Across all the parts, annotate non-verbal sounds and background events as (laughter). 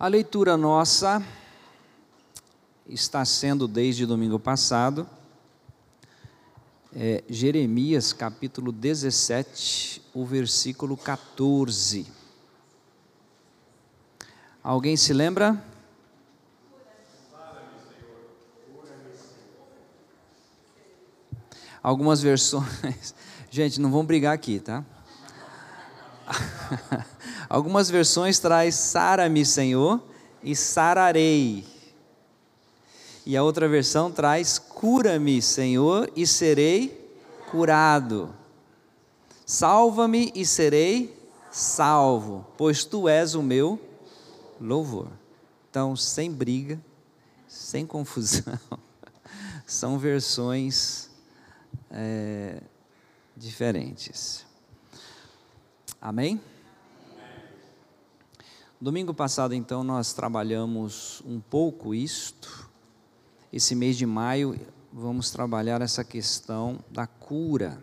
A leitura nossa está sendo desde domingo passado, é, Jeremias capítulo 17, o versículo 14. Alguém se lembra? Algumas versões. (laughs) Gente, não vão brigar aqui, tá? (laughs) Algumas versões traz sara-me, Senhor, e sararei. E a outra versão traz cura-me, Senhor, e serei curado. Salva-me e serei salvo, pois tu és o meu louvor. Então, sem briga, sem confusão, (laughs) são versões é, diferentes. Amém? Domingo passado, então, nós trabalhamos um pouco isto. Esse mês de maio, vamos trabalhar essa questão da cura.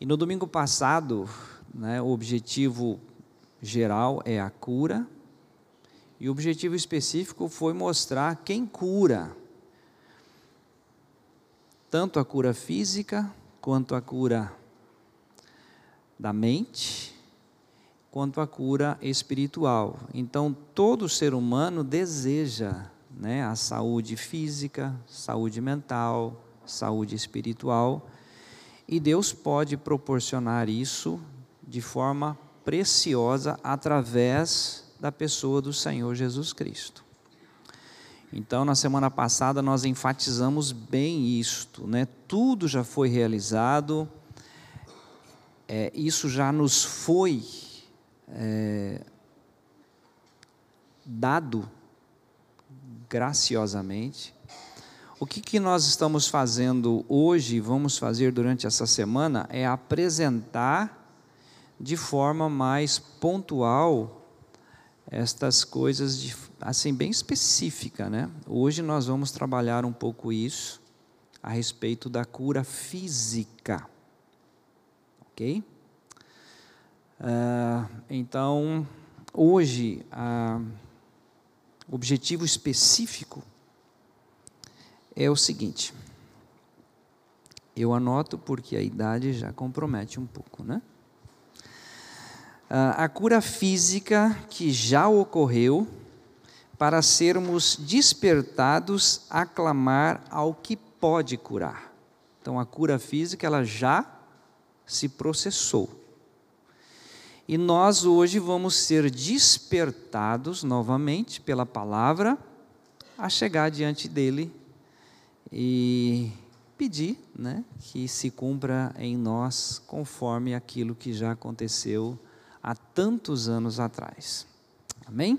E no domingo passado, né, o objetivo geral é a cura, e o objetivo específico foi mostrar quem cura. Tanto a cura física, quanto a cura da mente quanto à cura espiritual. Então, todo ser humano deseja né, a saúde física, saúde mental, saúde espiritual, e Deus pode proporcionar isso de forma preciosa através da pessoa do Senhor Jesus Cristo. Então, na semana passada, nós enfatizamos bem isto, né? Tudo já foi realizado, é, isso já nos foi é, dado graciosamente. O que, que nós estamos fazendo hoje, vamos fazer durante essa semana, é apresentar de forma mais pontual estas coisas de, assim bem específica, né? Hoje nós vamos trabalhar um pouco isso a respeito da cura física, ok? Uh, então, hoje, o objetivo específico é o seguinte. Eu anoto porque a idade já compromete um pouco, né? Uh, a cura física que já ocorreu para sermos despertados a clamar ao que pode curar. Então, a cura física ela já se processou. E nós hoje vamos ser despertados novamente pela palavra a chegar diante dele e pedir né, que se cumpra em nós conforme aquilo que já aconteceu há tantos anos atrás. Amém?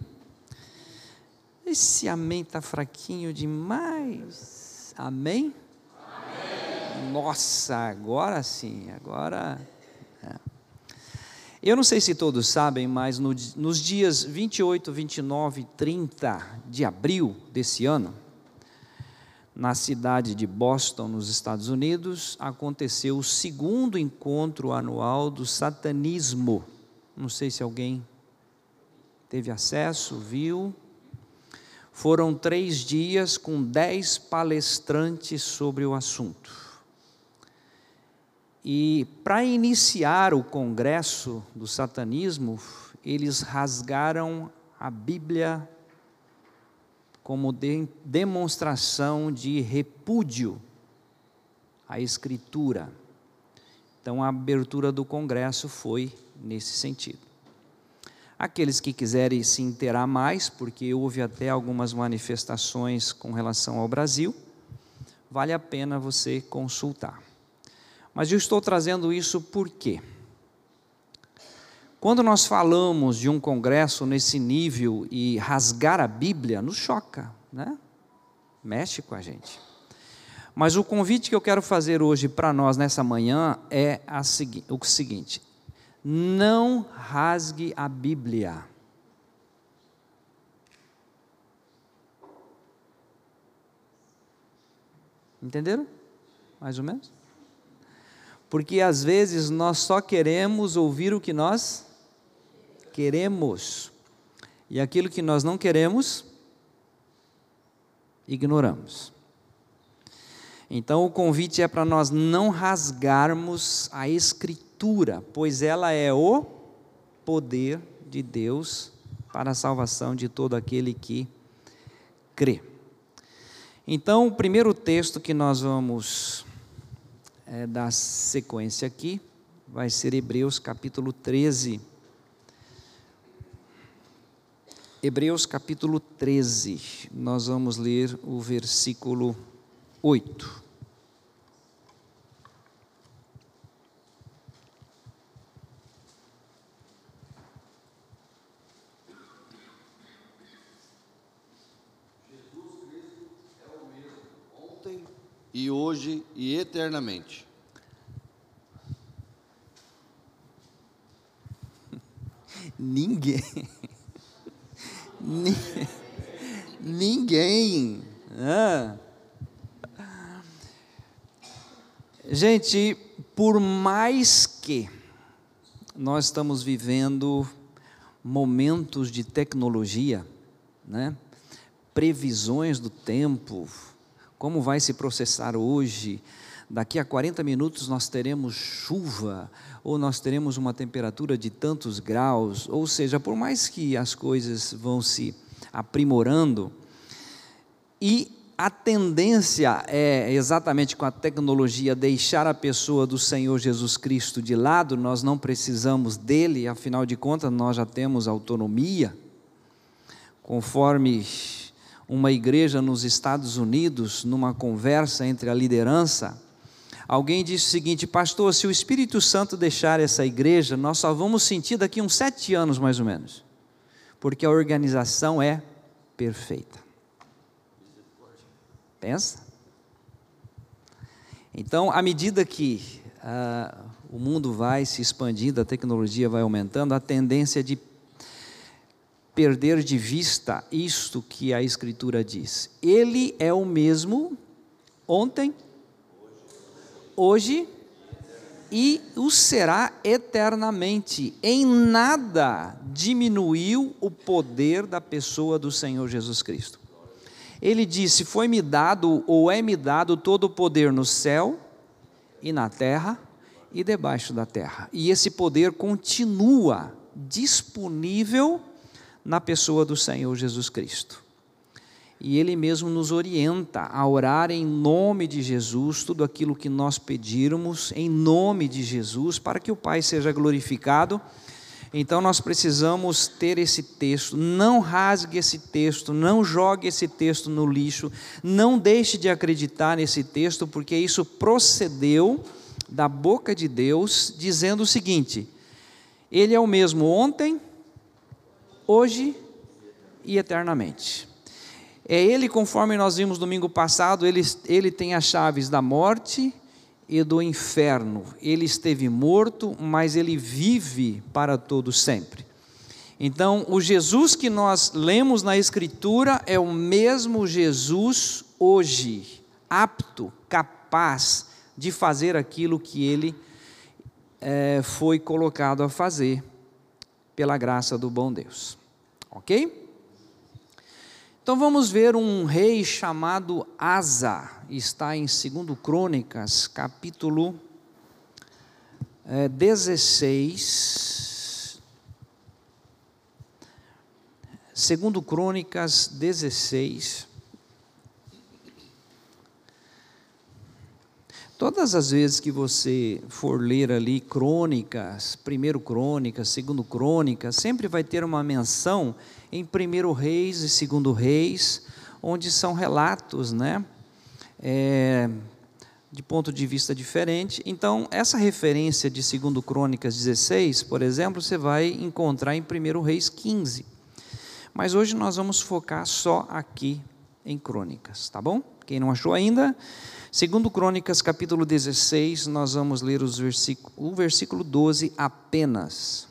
Esse amém está fraquinho demais. Amém? amém? Nossa, agora sim, agora. Eu não sei se todos sabem, mas no, nos dias 28, 29 e 30 de abril desse ano, na cidade de Boston, nos Estados Unidos, aconteceu o segundo encontro anual do satanismo. Não sei se alguém teve acesso, viu. Foram três dias com dez palestrantes sobre o assunto. E para iniciar o congresso do satanismo, eles rasgaram a Bíblia como de demonstração de repúdio à Escritura. Então, a abertura do congresso foi nesse sentido. Aqueles que quiserem se inteirar mais, porque houve até algumas manifestações com relação ao Brasil, vale a pena você consultar. Mas eu estou trazendo isso por quê? Quando nós falamos de um congresso nesse nível e rasgar a Bíblia, nos choca, né? Mexe com a gente. Mas o convite que eu quero fazer hoje para nós nessa manhã é o seguinte: não rasgue a Bíblia. Entenderam? Mais ou menos? Porque às vezes nós só queremos ouvir o que nós queremos. E aquilo que nós não queremos, ignoramos. Então o convite é para nós não rasgarmos a Escritura, pois ela é o poder de Deus para a salvação de todo aquele que crê. Então, o primeiro texto que nós vamos é, dar sequência aqui vai ser Hebreus capítulo 13. Hebreus capítulo 13, nós vamos ler o versículo 8. E hoje e eternamente. (laughs) Ninguém. Ninguém. Ah. Gente, por mais que nós estamos vivendo momentos de tecnologia, né? previsões do tempo, como vai se processar hoje, daqui a 40 minutos nós teremos chuva, ou nós teremos uma temperatura de tantos graus, ou seja, por mais que as coisas vão se aprimorando, e a tendência é exatamente com a tecnologia deixar a pessoa do Senhor Jesus Cristo de lado, nós não precisamos dele, afinal de contas nós já temos autonomia, conforme uma igreja nos Estados Unidos, numa conversa entre a liderança, alguém disse o seguinte: Pastor, se o Espírito Santo deixar essa igreja, nós só vamos sentir daqui uns sete anos mais ou menos, porque a organização é perfeita. Pensa? Então, à medida que uh, o mundo vai se expandindo, a tecnologia vai aumentando, a tendência de perder de vista isto que a Escritura diz. Ele é o mesmo ontem, hoje e o será eternamente. Em nada diminuiu o poder da pessoa do Senhor Jesus Cristo. Ele disse: Foi-me dado, ou é-me dado, todo o poder no céu e na terra e debaixo da terra. E esse poder continua disponível na pessoa do Senhor Jesus Cristo. E Ele mesmo nos orienta a orar em nome de Jesus, tudo aquilo que nós pedirmos, em nome de Jesus, para que o Pai seja glorificado. Então nós precisamos ter esse texto, não rasgue esse texto, não jogue esse texto no lixo, não deixe de acreditar nesse texto, porque isso procedeu da boca de Deus, dizendo o seguinte: Ele é o mesmo ontem, hoje e eternamente. É Ele, conforme nós vimos domingo passado, Ele, ele tem as chaves da morte e do inferno. Ele esteve morto, mas ele vive para todo sempre. Então, o Jesus que nós lemos na Escritura é o mesmo Jesus hoje, apto, capaz de fazer aquilo que ele é, foi colocado a fazer, pela graça do bom Deus. Ok? Então vamos ver um rei chamado Asa, está em 2 Crônicas, capítulo é, 16. 2 Crônicas 16. Todas as vezes que você for ler ali crônicas, primeiro crônicas, segundo crônicas, sempre vai ter uma menção em primeiro Reis e segundo Reis, onde são relatos, né? É, de ponto de vista diferente. Então, essa referência de segundo Crônicas 16, por exemplo, você vai encontrar em primeiro Reis 15. Mas hoje nós vamos focar só aqui em Crônicas, tá bom? Quem não achou ainda, segundo Crônicas capítulo 16, nós vamos ler os versículo, o versículo 12 apenas.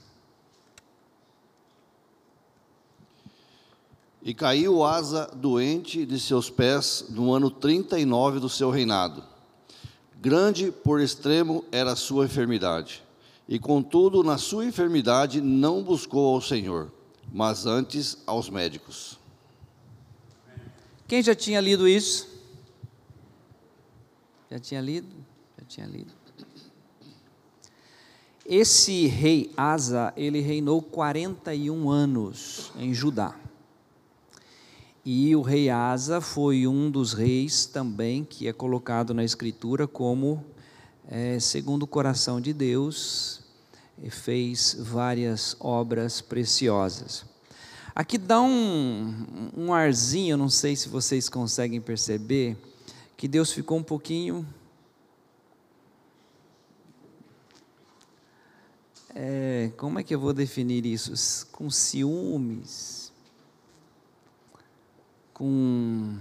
E caiu Asa doente de seus pés no ano 39 do seu reinado. Grande por extremo era a sua enfermidade. E contudo, na sua enfermidade não buscou ao Senhor, mas antes aos médicos. Quem já tinha lido isso? Já tinha lido? Já tinha lido. Esse rei Asa, ele reinou 41 anos em Judá. E o rei Asa foi um dos reis também que é colocado na Escritura como é, segundo o coração de Deus, fez várias obras preciosas. Aqui dá um, um arzinho, não sei se vocês conseguem perceber, que Deus ficou um pouquinho. É, como é que eu vou definir isso? Com ciúmes, com.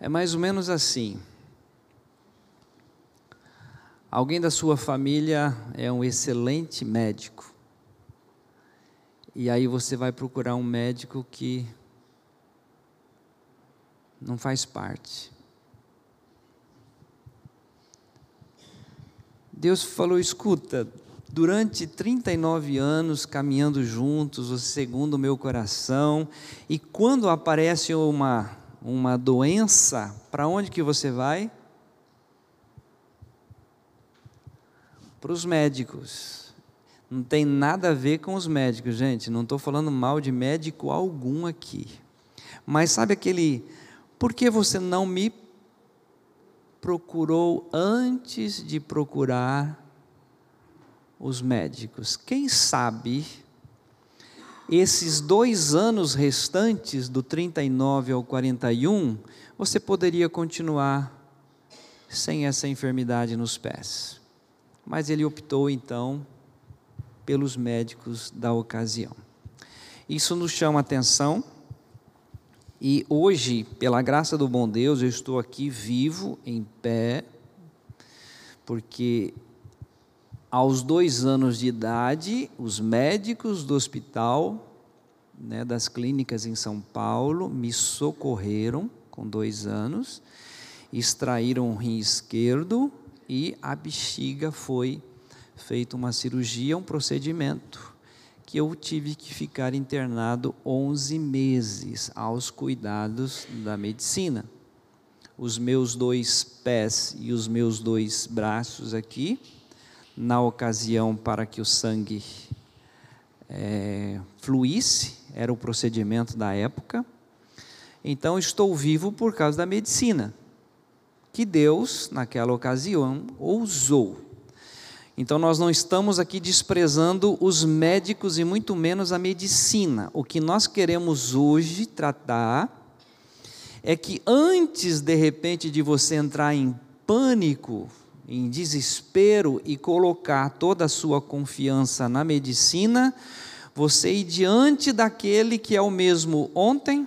É mais ou menos assim. Alguém da sua família é um excelente médico. E aí você vai procurar um médico que não faz parte. Deus falou: escuta, durante 39 anos caminhando juntos, segundo o meu coração, e quando aparece uma, uma doença, para onde que você vai? para os médicos. Não tem nada a ver com os médicos, gente. Não estou falando mal de médico algum aqui. Mas sabe aquele. Por que você não me procurou antes de procurar os médicos? Quem sabe esses dois anos restantes, do 39 ao 41, você poderia continuar sem essa enfermidade nos pés mas ele optou então pelos médicos da ocasião. Isso nos chama atenção. E hoje, pela graça do bom Deus, eu estou aqui vivo, em pé, porque aos dois anos de idade, os médicos do hospital, né, das clínicas em São Paulo, me socorreram com dois anos, extraíram o rim esquerdo e a bexiga foi feita uma cirurgia, um procedimento que eu tive que ficar internado 11 meses aos cuidados da medicina. Os meus dois pés e os meus dois braços aqui, na ocasião para que o sangue é, fluísse, era o procedimento da época. Então estou vivo por causa da medicina que Deus, naquela ocasião, usou. Então, nós não estamos aqui desprezando os médicos e muito menos a medicina. O que nós queremos hoje tratar é que antes, de repente, de você entrar em pânico, em desespero e colocar toda a sua confiança na medicina, você ir diante daquele que é o mesmo ontem,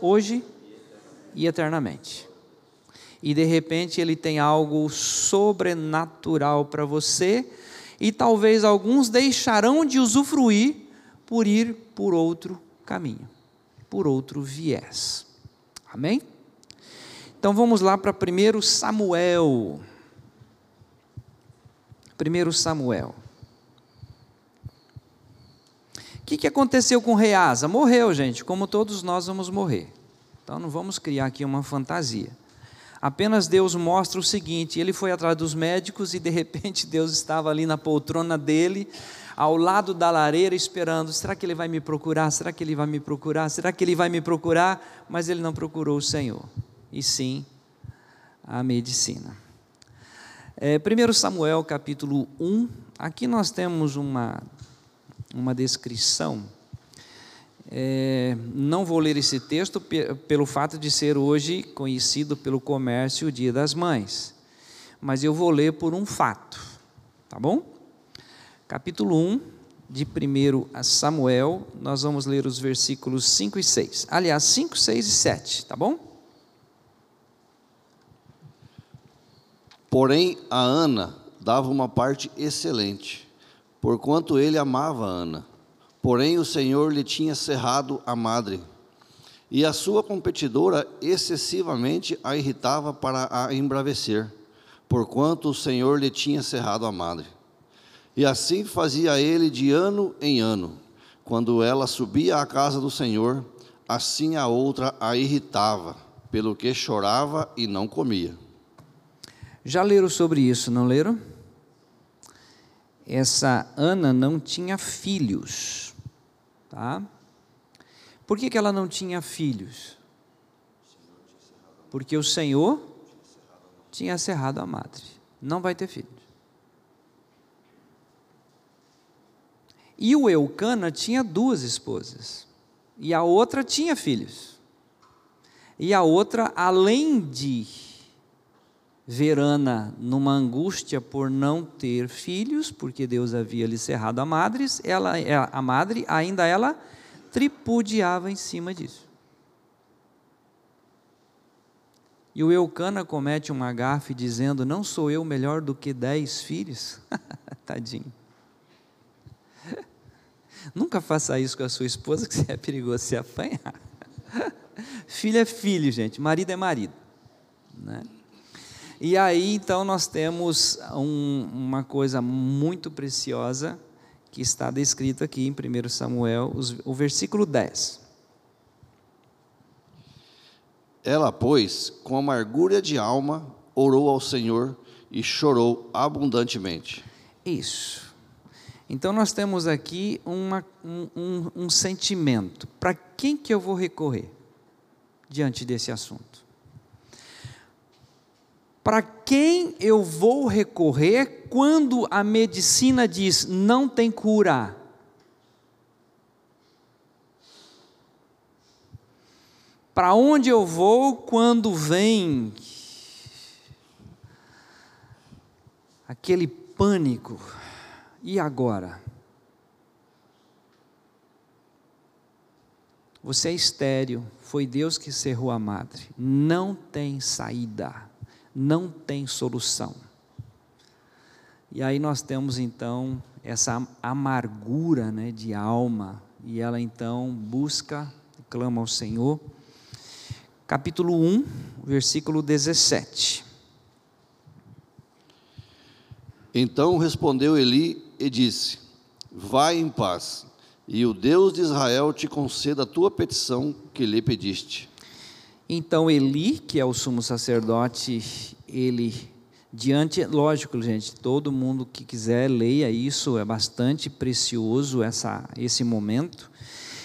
hoje e eternamente e de repente ele tem algo sobrenatural para você, e talvez alguns deixarão de usufruir por ir por outro caminho, por outro viés. Amém? Então vamos lá para 1 Samuel. 1 Samuel. O que, que aconteceu com o rei Asa? Morreu, gente, como todos nós vamos morrer. Então não vamos criar aqui uma fantasia. Apenas Deus mostra o seguinte: ele foi atrás dos médicos e de repente (laughs) Deus estava ali na poltrona dele, ao lado da lareira, esperando: será que ele vai me procurar? Será que ele vai me procurar? Será que ele vai me procurar? Mas ele não procurou o Senhor, e sim a medicina. É, 1 Samuel capítulo 1, aqui nós temos uma, uma descrição é, não vou ler esse texto pelo fato de ser hoje conhecido pelo comércio o Dia das Mães, mas eu vou ler por um fato, tá bom? Capítulo 1 de 1 Samuel, nós vamos ler os versículos 5 e 6. Aliás, 5, 6 e 7, tá bom? Porém, a Ana dava uma parte excelente, porquanto ele amava a Ana Porém, o Senhor lhe tinha cerrado a madre, e a sua competidora excessivamente a irritava para a embravecer, porquanto o Senhor lhe tinha cerrado a madre. E assim fazia ele de ano em ano. Quando ela subia à casa do Senhor, assim a outra a irritava, pelo que chorava e não comia. Já leram sobre isso, não leram? Essa Ana não tinha filhos, tá? Por que, que ela não tinha filhos? Porque o Senhor tinha cerrado a madre. Não vai ter filhos. E o Eucana tinha duas esposas. E a outra tinha filhos. E a outra, além de ver Ana numa angústia por não ter filhos, porque Deus havia lhe cerrado a madre, ela, a madre ainda ela tripudiava em cima disso. E o Eucana comete uma gafe dizendo: Não sou eu melhor do que dez filhos? (laughs) Tadinho. (laughs) Nunca faça isso com a sua esposa, que é perigoso se apanhar. (laughs) filho é filho, gente, marido é marido. Né? E aí, então, nós temos um, uma coisa muito preciosa que está descrito aqui em 1 Samuel, o versículo 10. Ela, pois, com amargura de alma, orou ao Senhor e chorou abundantemente. Isso. Então nós temos aqui uma, um, um, um sentimento. Para quem que eu vou recorrer diante desse assunto? Para quem eu vou recorrer quando a medicina diz não tem cura? Para onde eu vou quando vem aquele pânico? E agora? Você é estéreo, foi Deus que cerrou a madre. Não tem saída não tem solução. E aí nós temos então essa amargura né, de alma, e ela então busca, clama ao Senhor. Capítulo 1, versículo 17. Então respondeu Eli e disse: Vai em paz, e o Deus de Israel te conceda a tua petição que lhe pediste. Então Eli, que é o sumo sacerdote, ele diante, lógico, gente, todo mundo que quiser leia isso, é bastante precioso essa esse momento.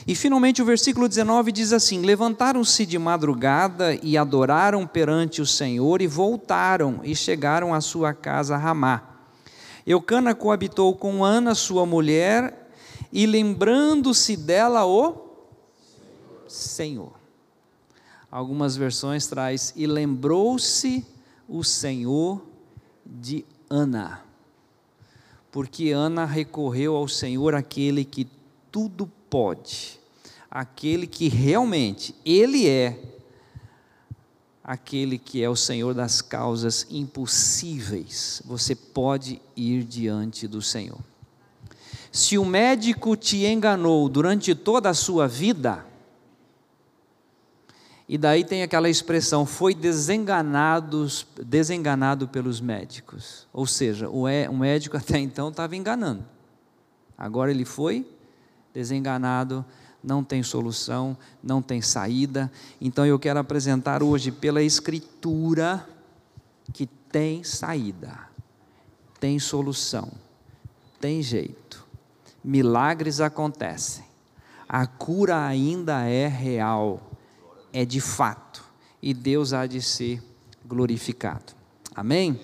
E finalmente o versículo 19 diz assim: Levantaram-se de madrugada e adoraram perante o Senhor e voltaram e chegaram à sua casa Ramá. Eucana coabitou com Ana, sua mulher, e lembrando-se dela o Senhor. Algumas versões traz e lembrou-se o Senhor de Ana. Porque Ana recorreu ao Senhor, aquele que tudo pode, aquele que realmente ele é aquele que é o Senhor das causas impossíveis. Você pode ir diante do Senhor. Se o médico te enganou durante toda a sua vida, e daí tem aquela expressão, foi desenganado, desenganado pelos médicos. Ou seja, o, é, o médico até (laughs) então estava enganando. Agora ele foi desenganado, não tem solução, não tem saída. Então eu quero apresentar hoje pela Escritura que tem saída, tem solução, tem jeito. Milagres acontecem, a cura ainda é real é de fato, e Deus há de ser glorificado. Amém?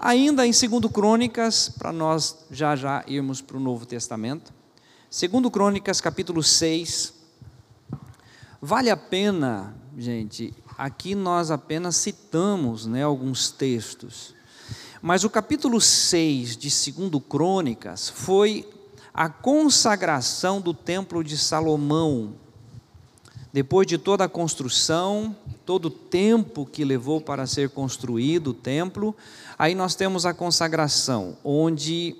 Ainda em 2 Crônicas, para nós já já irmos para o Novo Testamento, 2 Crônicas capítulo 6, vale a pena, gente, aqui nós apenas citamos né, alguns textos, mas o capítulo 6 de 2 Crônicas foi a consagração do templo de Salomão, depois de toda a construção, todo o tempo que levou para ser construído o templo, aí nós temos a consagração, onde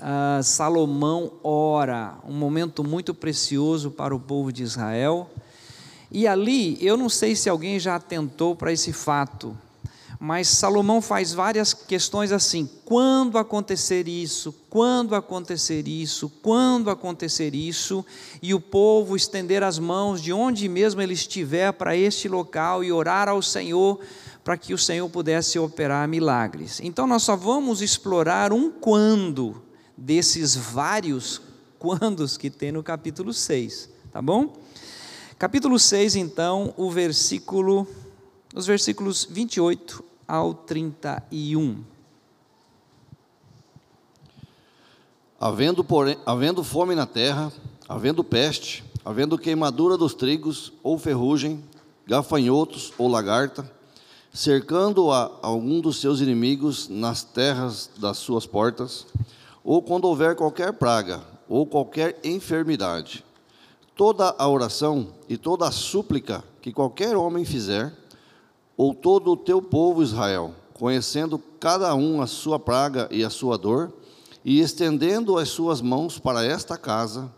ah, Salomão ora, um momento muito precioso para o povo de Israel. E ali, eu não sei se alguém já atentou para esse fato, mas Salomão faz várias questões assim: quando acontecer isso, quando acontecer isso, quando acontecer isso, e o povo estender as mãos de onde mesmo ele estiver para este local e orar ao Senhor para que o Senhor pudesse operar milagres. Então nós só vamos explorar um quando desses vários (laughs) quandos que tem no capítulo 6, tá bom? Capítulo 6, então, o versículo os versículos 28 ao 31. Havendo, porém, havendo fome na terra, havendo peste, havendo queimadura dos trigos, ou ferrugem, gafanhotos ou lagarta, cercando a algum dos seus inimigos nas terras das suas portas, ou quando houver qualquer praga, ou qualquer enfermidade, toda a oração e toda a súplica que qualquer homem fizer, ou todo o teu povo Israel, conhecendo cada um a sua praga e a sua dor, e estendendo as suas mãos para esta casa,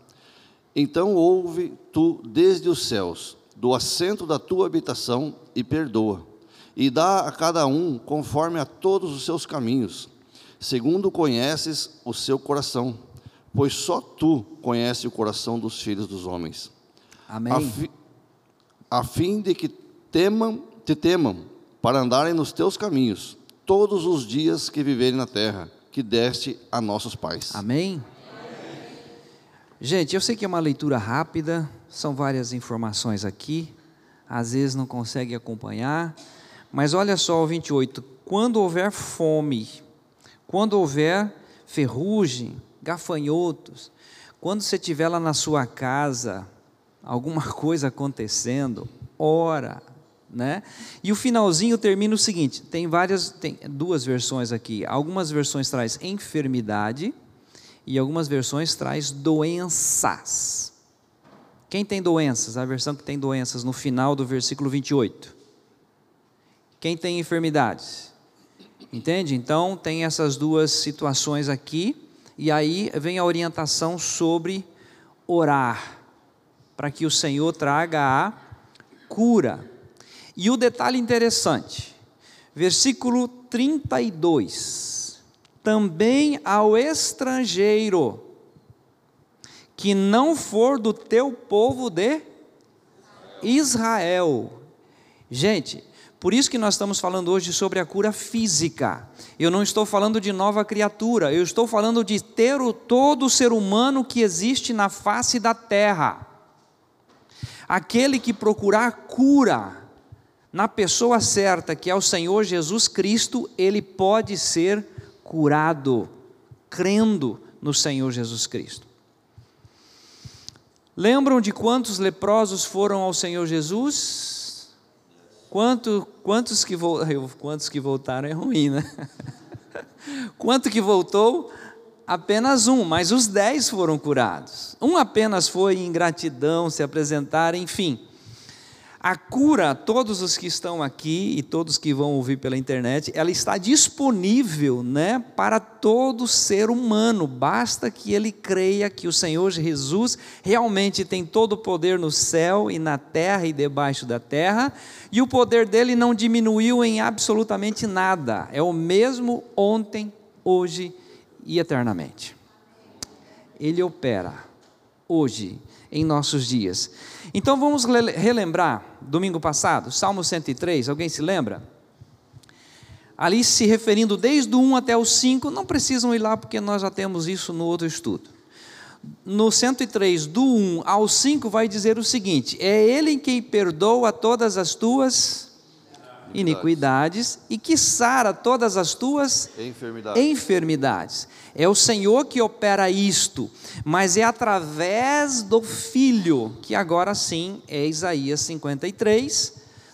então ouve tu desde os céus, do assento da tua habitação, e perdoa, e dá a cada um conforme a todos os seus caminhos, segundo conheces o seu coração, pois só tu conheces o coração dos filhos dos homens. Amém. A, fi, a fim de que temam te temam, para andarem nos teus caminhos, todos os dias que viverem na terra, que deste a nossos pais. Amém? Gente, eu sei que é uma leitura rápida, são várias informações aqui, às vezes não consegue acompanhar, mas olha só o 28. Quando houver fome, quando houver ferrugem, gafanhotos, quando você estiver lá na sua casa, alguma (laughs) coisa acontecendo, ora, né? E o finalzinho termina o seguinte: tem várias, tem duas versões aqui. Algumas versões traz enfermidade e algumas versões traz doenças. Quem tem doenças? A versão que tem doenças no final do versículo 28. Quem tem enfermidades? Entende? Então tem essas duas situações aqui e aí vem a orientação sobre orar para que o Senhor traga a cura. E o detalhe interessante, versículo 32: Também ao estrangeiro que não for do teu povo de Israel. Gente, por isso que nós estamos falando hoje sobre a cura física. Eu não estou falando de nova criatura, eu estou falando de ter o, todo ser humano que existe na face da terra. Aquele que procurar cura, na pessoa certa, que é o Senhor Jesus Cristo, ele pode ser curado, crendo no Senhor Jesus Cristo. Lembram de quantos leprosos foram ao Senhor Jesus? Quanto, quantos, que (laughs) quantos que voltaram é ruim, né? (laughs) Quanto que voltou? Apenas um, mas os dez foram curados. Um apenas foi em gratidão, se apresentar, enfim. A cura, todos os que estão aqui e todos que vão ouvir pela internet, ela está disponível, né, para todo ser humano. Basta que ele creia que o Senhor Jesus realmente tem todo o poder no céu e na terra e debaixo da terra, e o poder dele não diminuiu em absolutamente nada. É o mesmo ontem, hoje e eternamente. Ele opera hoje em nossos dias. Então vamos relembrar, domingo passado, Salmo 103, alguém se lembra? Ali se referindo desde o 1 até o 5, não precisam ir lá porque nós já temos isso no outro estudo. No 103, do 1 ao 5, vai dizer o seguinte: É Ele quem perdoa todas as tuas iniquidades e que sara todas as tuas enfermidades. enfermidades. É o Senhor que opera isto, mas é através do Filho, que agora sim é Isaías 53,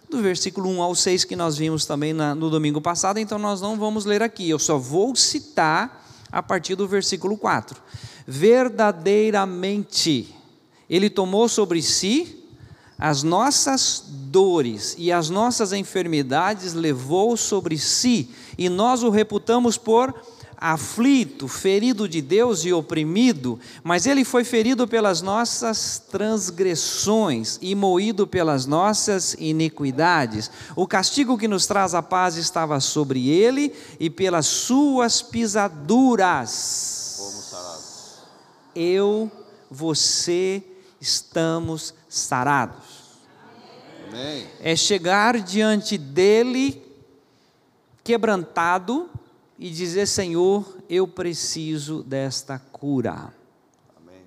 do versículo 1 ao 6, que nós vimos também na, no domingo passado, então nós não vamos ler aqui, eu só vou citar a partir do versículo 4. Verdadeiramente, Ele tomou sobre si as nossas dores e as nossas enfermidades levou sobre si, e nós o reputamos por aflito, ferido de Deus e oprimido, mas ele foi ferido pelas nossas transgressões e moído pelas nossas iniquidades. O castigo que nos traz a paz estava sobre ele, e pelas suas pisaduras. Eu, você, estamos sarados. Amém. É chegar diante dele quebrantado e dizer: Senhor, eu preciso desta cura. Amém.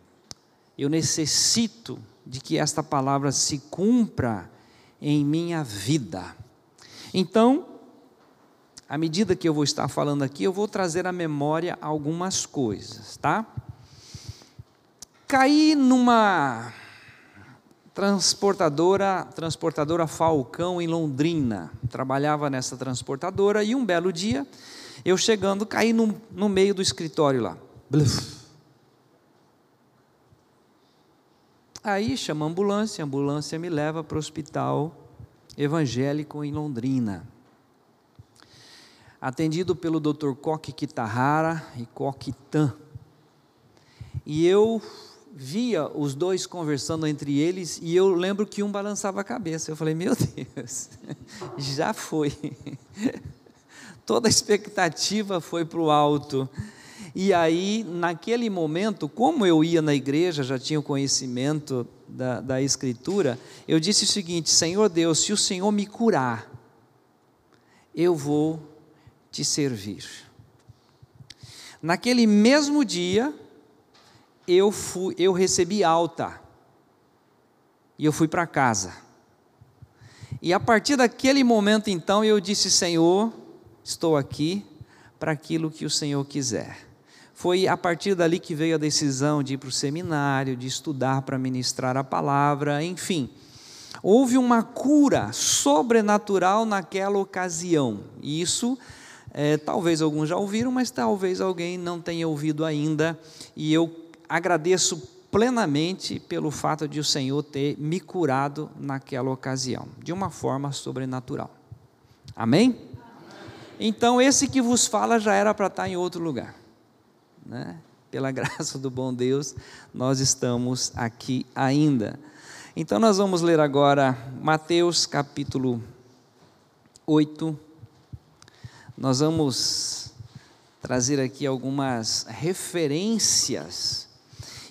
Eu necessito de que esta palavra se cumpra em minha vida. Então, à medida que eu vou estar falando aqui, eu vou trazer à memória algumas coisas, tá? Caí numa transportadora, transportadora Falcão em Londrina. Trabalhava nessa transportadora e um belo dia, eu chegando, caí no, no meio do escritório lá. Bluf. Aí chama a ambulância, a ambulância me leva para o hospital evangélico em Londrina. Atendido pelo Dr. Coque Kitahara e Coque Tan. E eu via os dois conversando entre eles e eu lembro que um balançava a cabeça. Eu falei, meu (laughs) Deus, já foi. (laughs) Toda a expectativa foi para o alto. E aí, naquele momento, como eu ia na igreja, já tinha o conhecimento da, da Escritura, eu disse o seguinte: Senhor Deus, se o Senhor me curar, eu vou te servir. Naquele mesmo dia, eu, fui, eu recebi alta, e eu fui para casa. E a partir daquele momento, então, eu disse: Senhor, estou aqui para aquilo que o Senhor quiser. Foi a partir dali que veio a decisão de ir para o seminário, de estudar para ministrar a palavra, enfim. Houve uma cura sobrenatural naquela ocasião. E isso, é, talvez alguns já ouviram, mas talvez alguém não tenha ouvido ainda. E eu agradeço plenamente pelo fato de o Senhor ter me curado naquela ocasião, de uma forma sobrenatural. Amém? Então, esse que vos fala já era para estar em outro lugar né? pela (laughs) graça do bom Deus, nós estamos aqui ainda. Então, nós vamos ler agora Mateus capítulo 8. Nós vamos trazer aqui algumas referências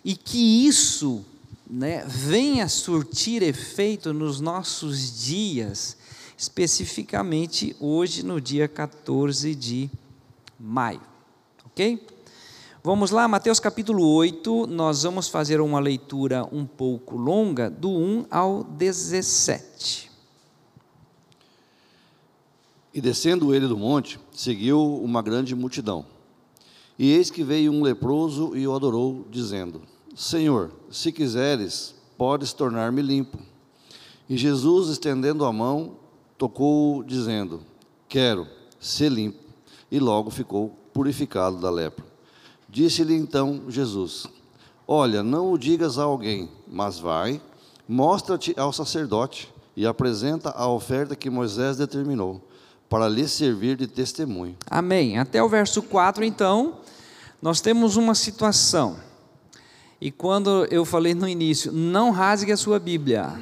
e que isso né, venha surtir efeito nos nossos dias, especificamente hoje, no dia 14 de maio. Ok? Vamos lá, Mateus capítulo 8, nós vamos fazer uma leitura um pouco longa, do 1 ao 17. E descendo ele do monte, seguiu uma grande multidão. E eis que veio um leproso e o adorou, dizendo: Senhor, se quiseres, podes tornar-me limpo. E Jesus, estendendo a mão, tocou-o, dizendo: Quero, ser limpo. E logo ficou purificado da lepra. Disse-lhe então Jesus: Olha, não o digas a alguém, mas vai, mostra-te ao sacerdote e apresenta a oferta que Moisés determinou, para lhe servir de testemunho. Amém. Até o verso 4, então, nós temos uma situação. E quando eu falei no início, não rasgue a sua Bíblia.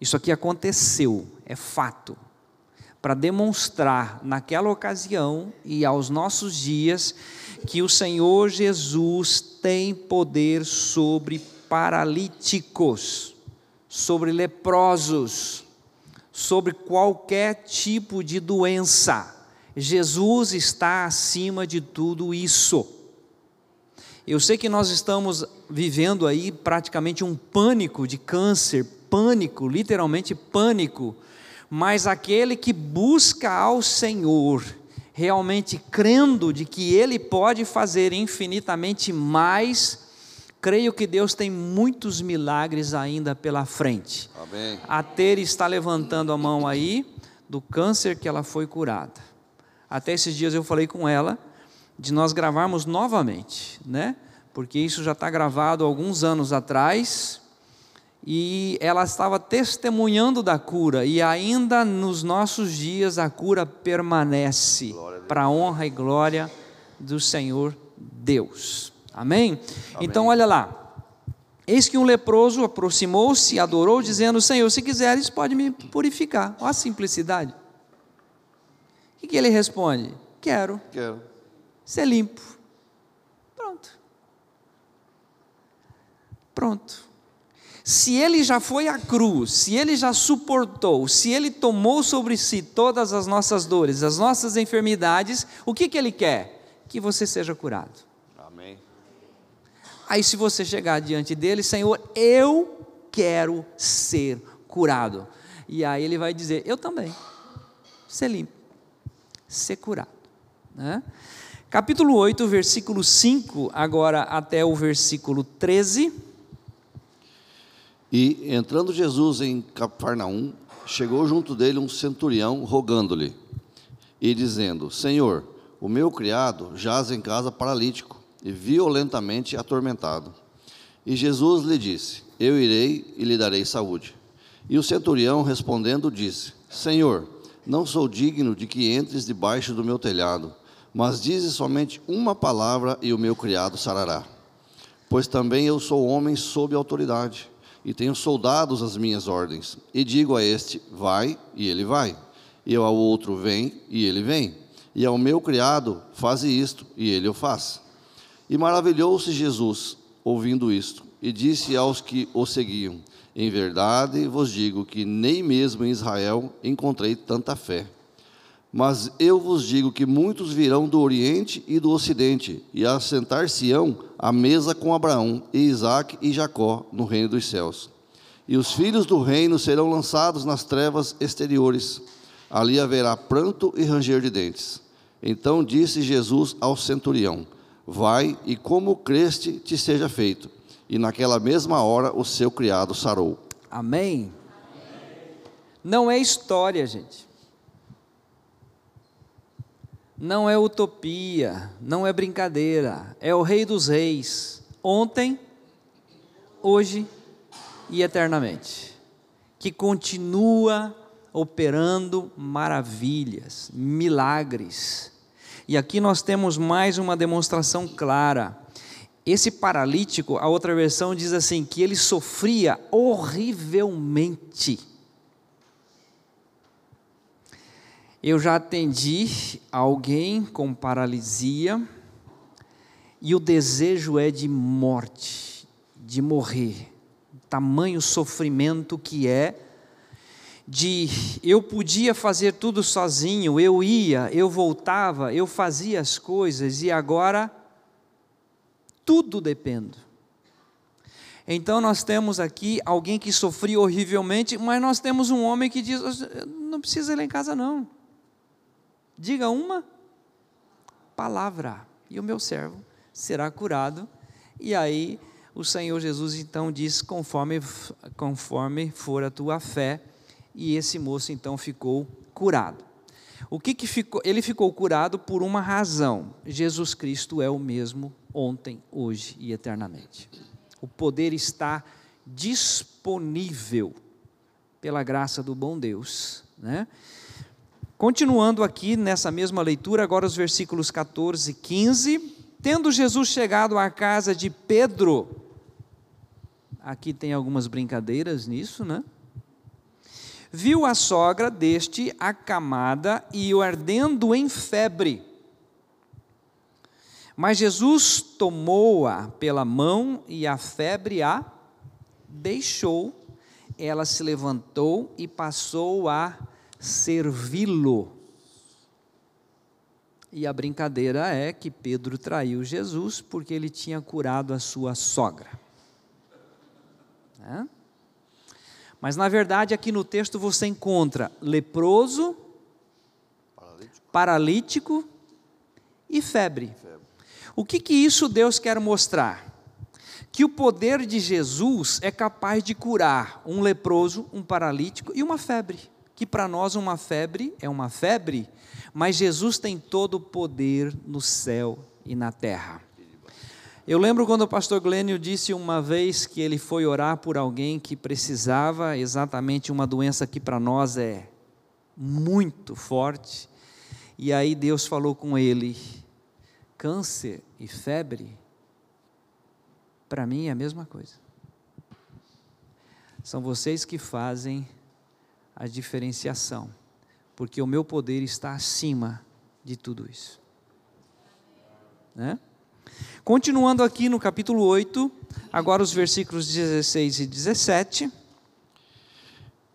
Isso aqui aconteceu, é fato. Para demonstrar naquela ocasião e aos nossos dias que o Senhor Jesus tem poder sobre paralíticos, sobre leprosos, sobre qualquer tipo de doença. Jesus está acima de tudo isso. Eu sei que nós estamos vivendo aí praticamente um pânico de câncer, pânico, literalmente pânico, mas aquele que busca ao Senhor, realmente crendo de que Ele pode fazer infinitamente mais, creio que Deus tem muitos milagres ainda pela frente. Amém. A Ter está levantando a mão aí do câncer que ela foi curada. Até esses dias eu falei com ela de nós gravarmos novamente, né? Porque isso já está gravado alguns anos atrás e ela estava testemunhando da cura, e ainda nos nossos dias a cura permanece, para a honra e glória do Senhor Deus. Amém? Amém? Então, olha lá. Eis que um leproso aproximou-se, adorou, dizendo: Senhor, se quiseres, pode me purificar. Olha a simplicidade. O que, que ele responde? Quero. Quero. Ser limpo. Pronto. Pronto. Se ele já foi à cruz, se ele já suportou, se ele tomou sobre si todas as nossas dores, as nossas enfermidades, o que, que ele quer? Que você seja curado. Amém. Aí, se você chegar diante dele, Senhor, eu quero ser curado. E aí ele vai dizer: Eu também. Ser limpo, ser curado. Né? Capítulo 8, versículo 5, agora até o versículo 13. E entrando Jesus em Cafarnaum, chegou junto dele um centurião, rogando-lhe e dizendo: Senhor, o meu criado jaz em casa paralítico e violentamente atormentado. E Jesus lhe disse: Eu irei e lhe darei saúde. E o centurião respondendo disse: Senhor, não sou digno de que entres debaixo do meu telhado, mas dize somente uma palavra e o meu criado sarará. Pois também eu sou homem sob autoridade e tenho soldados às minhas ordens. E digo a este: vai, e ele vai. E ao outro: vem, e ele vem. E ao meu criado: faze isto, e ele o faz. E maravilhou-se Jesus ouvindo isto, e disse aos que o seguiam: Em verdade vos digo que nem mesmo em Israel encontrei tanta fé. Mas eu vos digo que muitos virão do Oriente e do Ocidente, e assentar-se-ão à mesa com Abraão, e Isaque e Jacó no reino dos céus. E os filhos do reino serão lançados nas trevas exteriores. Ali haverá pranto e ranger de dentes. Então disse Jesus ao centurião: Vai e como creste te seja feito. E naquela mesma hora o seu criado sarou. Amém? Não é história, gente. Não é utopia, não é brincadeira. É o Rei dos Reis, ontem, hoje e eternamente, que continua operando maravilhas, milagres e aqui nós temos mais uma demonstração clara. Esse paralítico, a outra versão diz assim: que ele sofria horrivelmente. Eu já atendi alguém com paralisia e o desejo é de morte, de morrer. Tamanho sofrimento que é de eu podia fazer tudo sozinho, eu ia, eu voltava, eu fazia as coisas e agora tudo depende. Então nós temos aqui alguém que sofria horrivelmente, mas nós temos um homem que diz: não precisa ir lá em casa não. Diga uma palavra e o meu servo será curado. E aí o Senhor Jesus então diz: conforme conforme for a tua fé, e esse moço então ficou curado. O que, que ficou? Ele ficou curado por uma razão: Jesus Cristo é o mesmo ontem, hoje e eternamente. O poder está disponível pela graça do bom Deus, né? Continuando aqui nessa mesma leitura, agora os versículos 14 e 15. Tendo Jesus chegado à casa de Pedro, aqui tem algumas brincadeiras nisso, né? viu a sogra deste acamada e o ardendo em febre. Mas Jesus tomou-a pela mão e a febre a deixou. Ela se levantou e passou a servi-lo. E a brincadeira é que Pedro traiu Jesus porque ele tinha curado a sua sogra. É? Mas na verdade, aqui no texto você encontra leproso, paralítico, paralítico e febre. febre. O que, que isso Deus quer mostrar? Que o poder de Jesus é capaz de curar um leproso, um paralítico e uma febre. Que para nós uma febre é uma febre, mas Jesus tem todo o poder no céu e na terra. Eu lembro quando o pastor Glênio disse uma vez que ele foi orar por alguém que precisava exatamente uma doença que para nós é muito forte. E aí Deus falou com ele: câncer e febre, para mim é a mesma coisa. São vocês que fazem a diferenciação, porque o meu poder está acima de tudo isso. Né? Continuando aqui no capítulo 8, agora os versículos 16 e 17.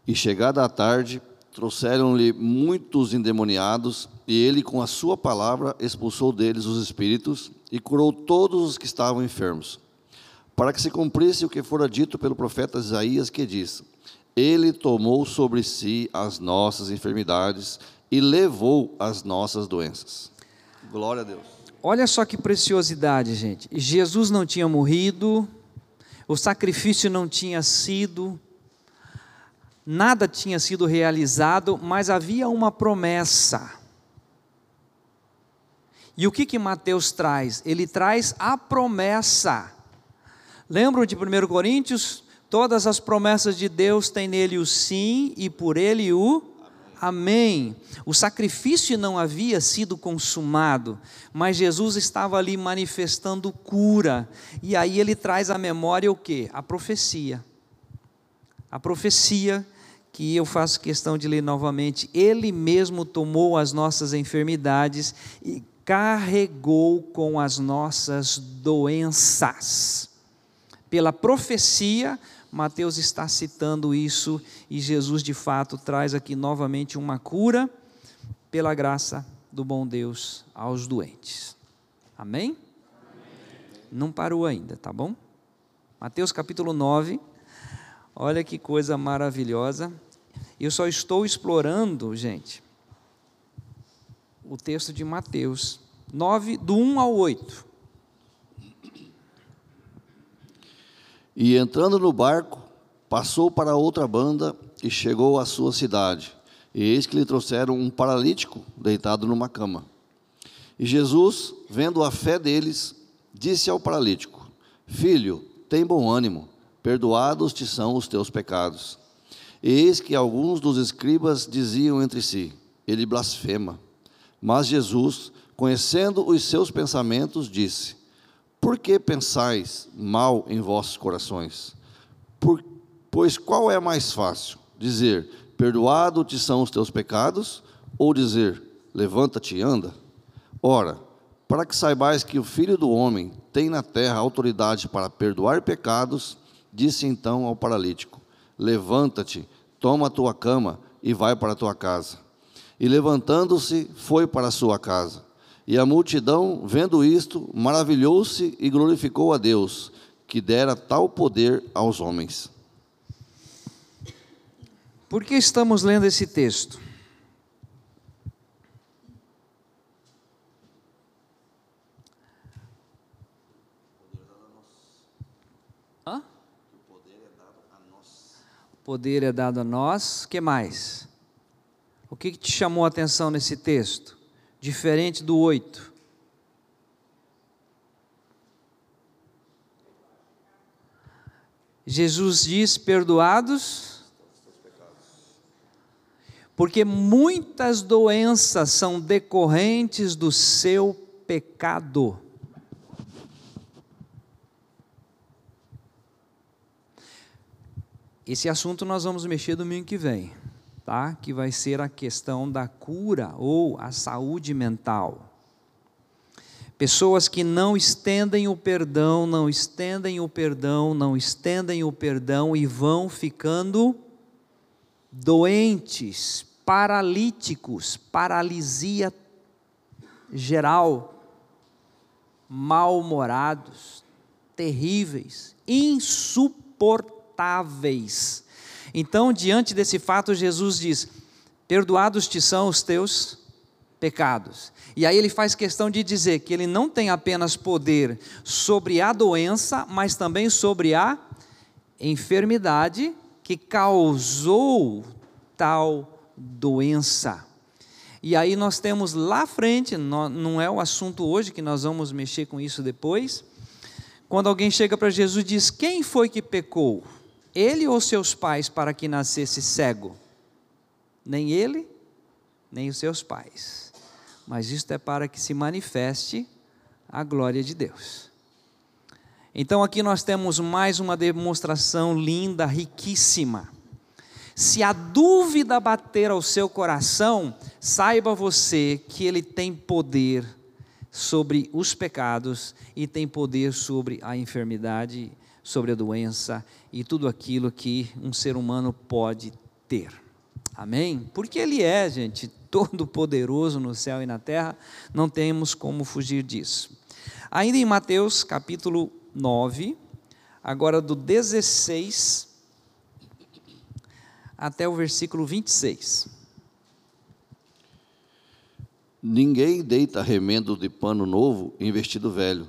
E chegada a tarde, trouxeram-lhe muitos endemoniados, e ele, com a sua palavra, expulsou deles os espíritos e curou todos os que estavam enfermos. Para que se cumprisse o que fora dito pelo profeta Isaías, que diz: Ele tomou sobre si as nossas enfermidades e levou as nossas doenças. Glória a Deus. Olha só que preciosidade, gente. Jesus não tinha morrido, o sacrifício não tinha sido, nada tinha sido realizado, mas havia uma promessa. E o que que Mateus traz? Ele traz a promessa. Lembram de 1 Coríntios? Todas as promessas de Deus têm nele o sim e por ele o Amém. O sacrifício não havia sido consumado, mas Jesus estava ali manifestando cura. E aí ele traz à memória o que? A profecia. A profecia que eu faço questão de ler novamente. Ele mesmo tomou as nossas enfermidades e carregou com as nossas doenças. Pela profecia, Mateus está citando isso e Jesus de fato traz aqui novamente uma cura pela graça do bom Deus aos doentes. Amém? Amém? Não parou ainda, tá bom? Mateus capítulo 9. Olha que coisa maravilhosa. Eu só estou explorando, gente, o texto de Mateus 9, do 1 ao 8. E entrando no barco, passou para outra banda e chegou à sua cidade. E eis que lhe trouxeram um paralítico deitado numa cama. E Jesus, vendo a fé deles, disse ao paralítico: Filho, tem bom ânimo, perdoados te são os teus pecados. E eis que alguns dos escribas diziam entre si: Ele blasfema. Mas Jesus, conhecendo os seus pensamentos, disse: por que pensais mal em vossos corações? Por, pois qual é mais fácil? Dizer, perdoado te são os teus pecados, ou dizer, levanta-te e anda? Ora, para que saibais que o Filho do Homem tem na terra autoridade para perdoar pecados, disse então ao paralítico: Levanta-te, toma a tua cama e vai para a tua casa. E levantando-se, foi para a sua casa. E a multidão, vendo isto, maravilhou-se e glorificou a Deus, que dera tal poder aos homens. Por que estamos lendo esse texto? O poder é dado a nós. O que mais? O que, que te chamou a atenção nesse texto? Diferente do 8. Jesus diz: perdoados, porque muitas doenças são decorrentes do seu pecado. Esse assunto nós vamos mexer domingo que vem tá? que vai ser a questão da cura ou a saúde mental. Pessoas que não estendem o perdão, não estendem o perdão, não estendem o perdão e vão ficando doentes, paralíticos, paralisia geral, mal-humorados, terríveis, insuportáveis então, diante desse fato, Jesus diz: Perdoados te são os teus pecados. E aí ele faz questão de dizer que ele não tem apenas poder sobre a doença, mas também sobre a enfermidade que causou tal doença. E aí nós temos lá frente, não é o assunto hoje que nós vamos mexer com isso depois, Quando alguém chega para Jesus e diz: Quem foi que pecou? Ele ou seus pais para que nascesse cego? Nem ele, nem os seus pais. Mas isto é para que se manifeste a glória de Deus. Então aqui nós temos mais uma demonstração linda, riquíssima. Se a dúvida bater ao seu coração, saiba você que ele tem poder sobre os pecados e tem poder sobre a enfermidade, sobre a doença e tudo aquilo que um ser humano pode ter. Amém? Porque Ele é, gente, todo poderoso no céu e na terra, não temos como fugir disso. Ainda em Mateus capítulo 9, agora do 16 até o versículo 26. Ninguém deita remendo de pano novo em vestido velho,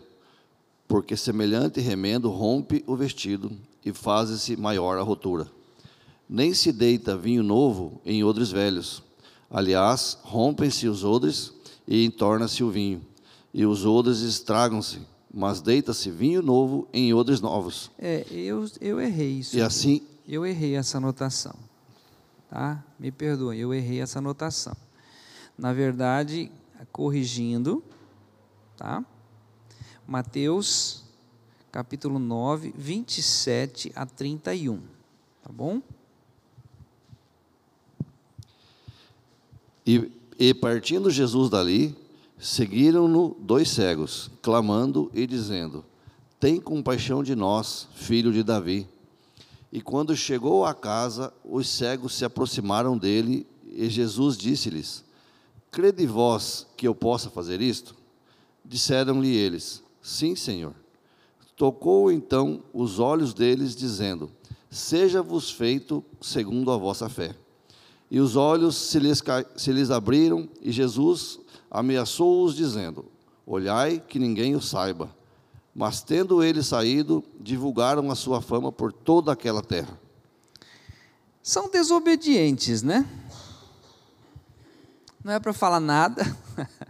porque semelhante remendo rompe o vestido e faz-se maior a rotura. Nem se deita vinho novo em odres velhos. Aliás, rompem-se os odres e entorna-se o vinho, e os odres estragam-se, mas deita-se vinho novo em odres novos. É, eu, eu errei isso. E assim. Eu errei essa anotação. Tá? Me perdoem, eu errei essa anotação. Na verdade, corrigindo, tá? Mateus capítulo 9, 27 a 31. Tá bom? E, e partindo Jesus dali, seguiram-no dois cegos, clamando e dizendo: Tem compaixão de nós, filho de Davi. E quando chegou à casa, os cegos se aproximaram dele, e Jesus disse-lhes: Crede vós que eu possa fazer isto? Disseram-lhe eles: Sim, Senhor. Tocou então os olhos deles, dizendo: Seja-vos feito segundo a vossa fé. E os olhos se lhes, se lhes abriram, e Jesus ameaçou-os, dizendo: Olhai que ninguém o saiba. Mas tendo eles saído, divulgaram a sua fama por toda aquela terra. São desobedientes, né? Não é para falar nada, (laughs)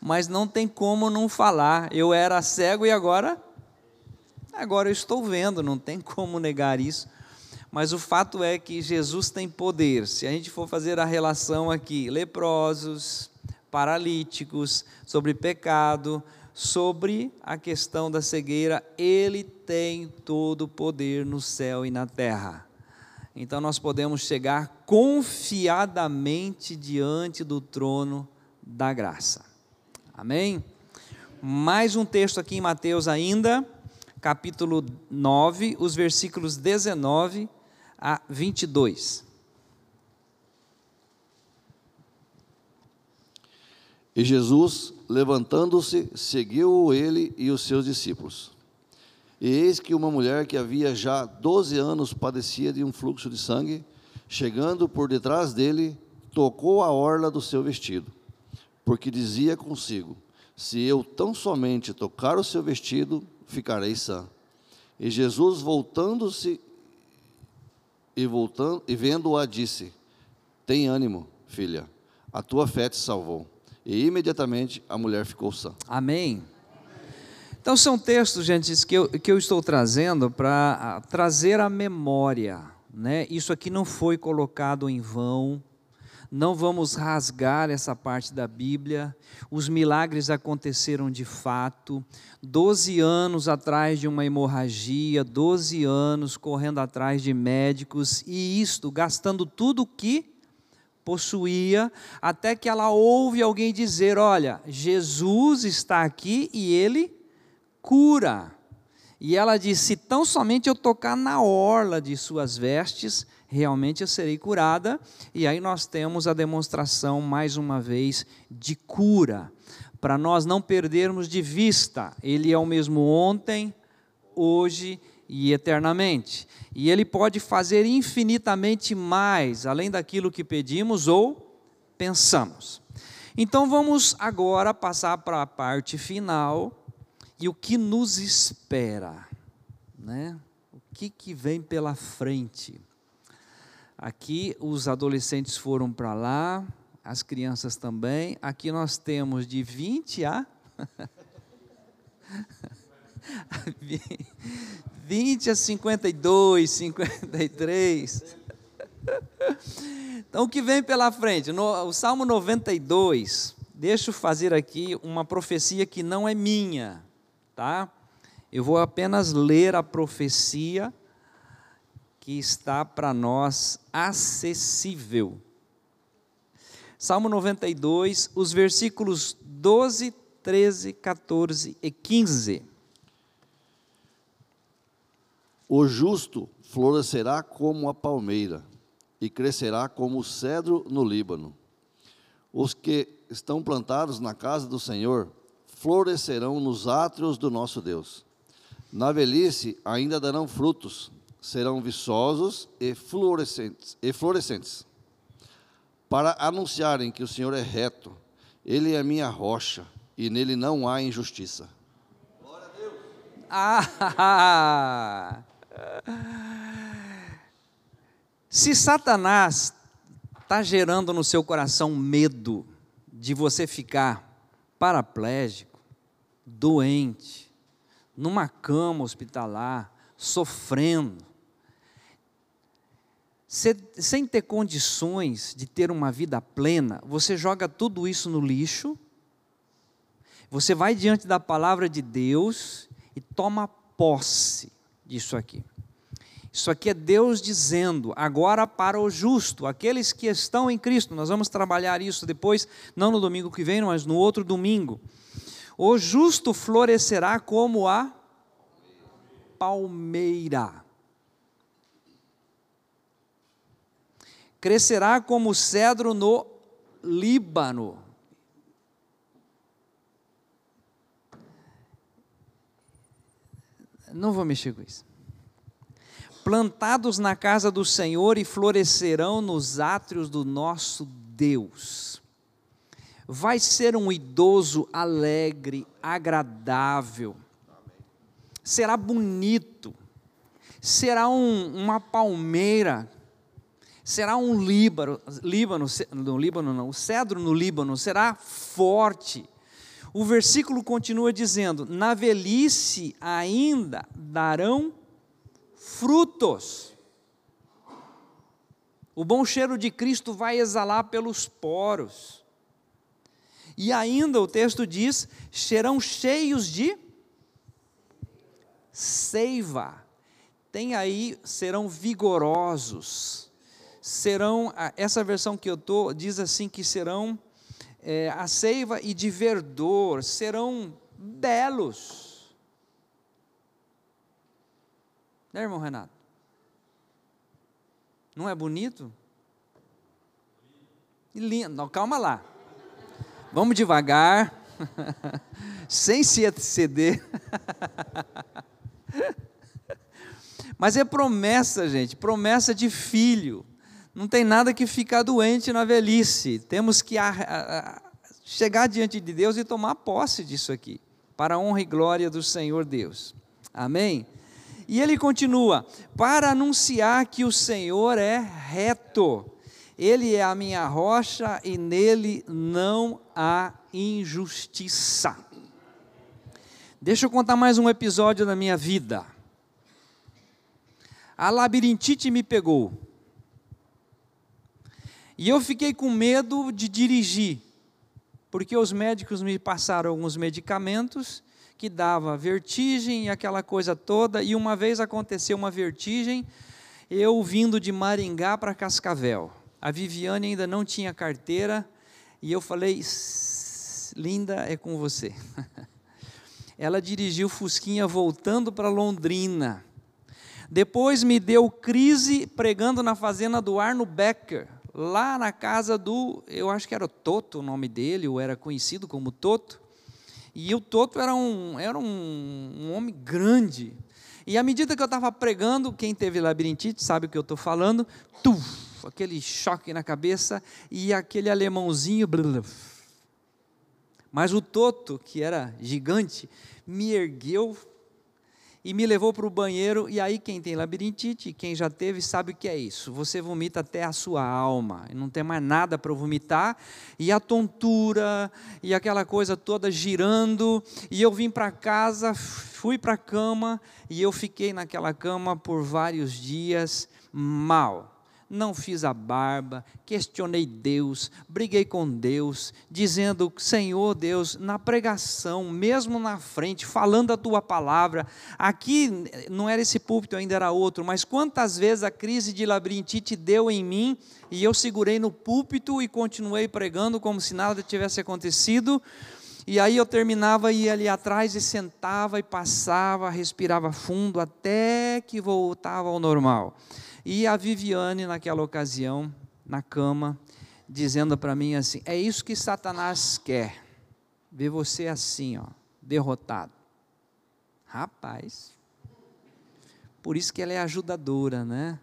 mas não tem como não falar. Eu era cego e agora agora eu estou vendo, não tem como negar isso. Mas o fato é que Jesus tem poder. Se a gente for fazer a relação aqui, leprosos, paralíticos, sobre pecado, sobre a questão da cegueira, ele tem todo o poder no céu e na terra. Então nós podemos chegar confiadamente diante do trono da graça. Amém? Mais um texto aqui em Mateus ainda, capítulo 9, os versículos 19 a 22. E Jesus, levantando-se, seguiu ele e os seus discípulos. E eis que uma mulher que havia já doze anos padecia de um fluxo de sangue, chegando por detrás dele, tocou a orla do seu vestido, porque dizia consigo: Se eu tão somente tocar o seu vestido, ficarei sã. E Jesus, voltando-se e voltando e vendo-a disse: Tem ânimo, filha, a tua fé te salvou. E imediatamente a mulher ficou sã. Amém. Então são textos, gente, que eu, que eu estou trazendo para trazer a memória, né? Isso aqui não foi colocado em vão, não vamos rasgar essa parte da Bíblia. Os milagres aconteceram de fato. Doze anos atrás de uma hemorragia, doze anos correndo atrás de médicos, e isto gastando tudo o que possuía, até que ela ouve alguém dizer: Olha, Jesus está aqui e ele cura. E ela disse: Se tão somente eu tocar na orla de suas vestes, realmente eu serei curada. E aí nós temos a demonstração, mais uma vez, de cura. Para nós não perdermos de vista, Ele é o mesmo ontem, hoje e eternamente. E Ele pode fazer infinitamente mais, além daquilo que pedimos ou pensamos. Então vamos agora passar para a parte final e o que nos espera, né? O que, que vem pela frente? Aqui os adolescentes foram para lá, as crianças também. Aqui nós temos de 20 a (laughs) 20 a 52, 53. Então, o que vem pela frente? No, o Salmo 92, deixa eu fazer aqui uma profecia que não é minha, tá? Eu vou apenas ler a profecia que está para nós acessível. Salmo 92, os versículos 12, 13, 14 e 15. O justo florescerá como a palmeira e crescerá como o cedro no Líbano. Os que estão plantados na casa do Senhor florescerão nos átrios do nosso Deus. Na velhice ainda darão frutos, serão viçosos e florescentes, e para anunciarem que o Senhor é reto, Ele é minha rocha e nele não há injustiça. Glória a Deus. Ah! Se Satanás está gerando no seu coração medo de você ficar paraplégico, doente, numa cama hospitalar, sofrendo, sem ter condições de ter uma vida plena, você joga tudo isso no lixo, você vai diante da palavra de Deus e toma posse disso aqui. Isso aqui é Deus dizendo, agora para o justo, aqueles que estão em Cristo. Nós vamos trabalhar isso depois, não no domingo que vem, mas no outro domingo. O justo florescerá como a palmeira. Crescerá como cedro no Líbano. Não vou mexer com isso plantados na casa do Senhor e florescerão nos átrios do nosso Deus. Vai ser um idoso alegre, agradável, será bonito, será um, uma palmeira, será um líbano, líbano, no Líbano não, o cedro no Líbano será forte. O versículo continua dizendo: na velhice ainda darão frutos. O bom cheiro de Cristo vai exalar pelos poros. E ainda o texto diz: serão cheios de seiva. Tem aí, serão vigorosos. Serão, essa versão que eu estou diz assim que serão é, a seiva e de verdor, serão belos Né, irmão Renato? Não é bonito? E lindo. Não, calma lá. Vamos devagar. (laughs) Sem se exceder. (laughs) Mas é promessa, gente, promessa de filho. Não tem nada que ficar doente na velhice. Temos que a, a, chegar diante de Deus e tomar posse disso aqui, para a honra e glória do Senhor Deus. Amém? E ele continua: para anunciar que o Senhor é reto, ele é a minha rocha e nele não há injustiça. Deixa eu contar mais um episódio da minha vida. A labirintite me pegou. E eu fiquei com medo de dirigir, porque os médicos me passaram alguns medicamentos que dava vertigem e aquela coisa toda. E uma vez aconteceu uma vertigem, eu vindo de Maringá para Cascavel. A Viviane ainda não tinha carteira e eu falei: Linda, é com você. (laughs) Ela dirigiu Fusquinha voltando para Londrina. Depois me deu crise pregando na fazenda do Arno Becker, lá na casa do, eu acho que era o Toto o nome dele, ou era conhecido como Toto. E o Toto era um, era um, um homem grande. E à medida que eu estava pregando, quem teve labirintite sabe o que eu estou falando, tuf, aquele choque na cabeça e aquele alemãozinho. Blá, Mas o Toto, que era gigante, me ergueu e me levou para o banheiro. E aí, quem tem labirintite, quem já teve, sabe o que é isso. Você vomita até a sua alma, não tem mais nada para vomitar, e a tontura, e aquela coisa toda girando. E eu vim para casa, fui para a cama, e eu fiquei naquela cama por vários dias mal não fiz a barba, questionei Deus, briguei com Deus, dizendo: Senhor Deus, na pregação, mesmo na frente, falando a tua palavra, aqui não era esse púlpito, ainda era outro, mas quantas vezes a crise de labirintite deu em mim e eu segurei no púlpito e continuei pregando como se nada tivesse acontecido. E aí eu terminava e ia ali atrás e sentava e passava, respirava fundo até que voltava ao normal. E a Viviane, naquela ocasião, na cama, dizendo para mim assim: é isso que Satanás quer, ver você assim, ó, derrotado. Rapaz, por isso que ela é ajudadora, né?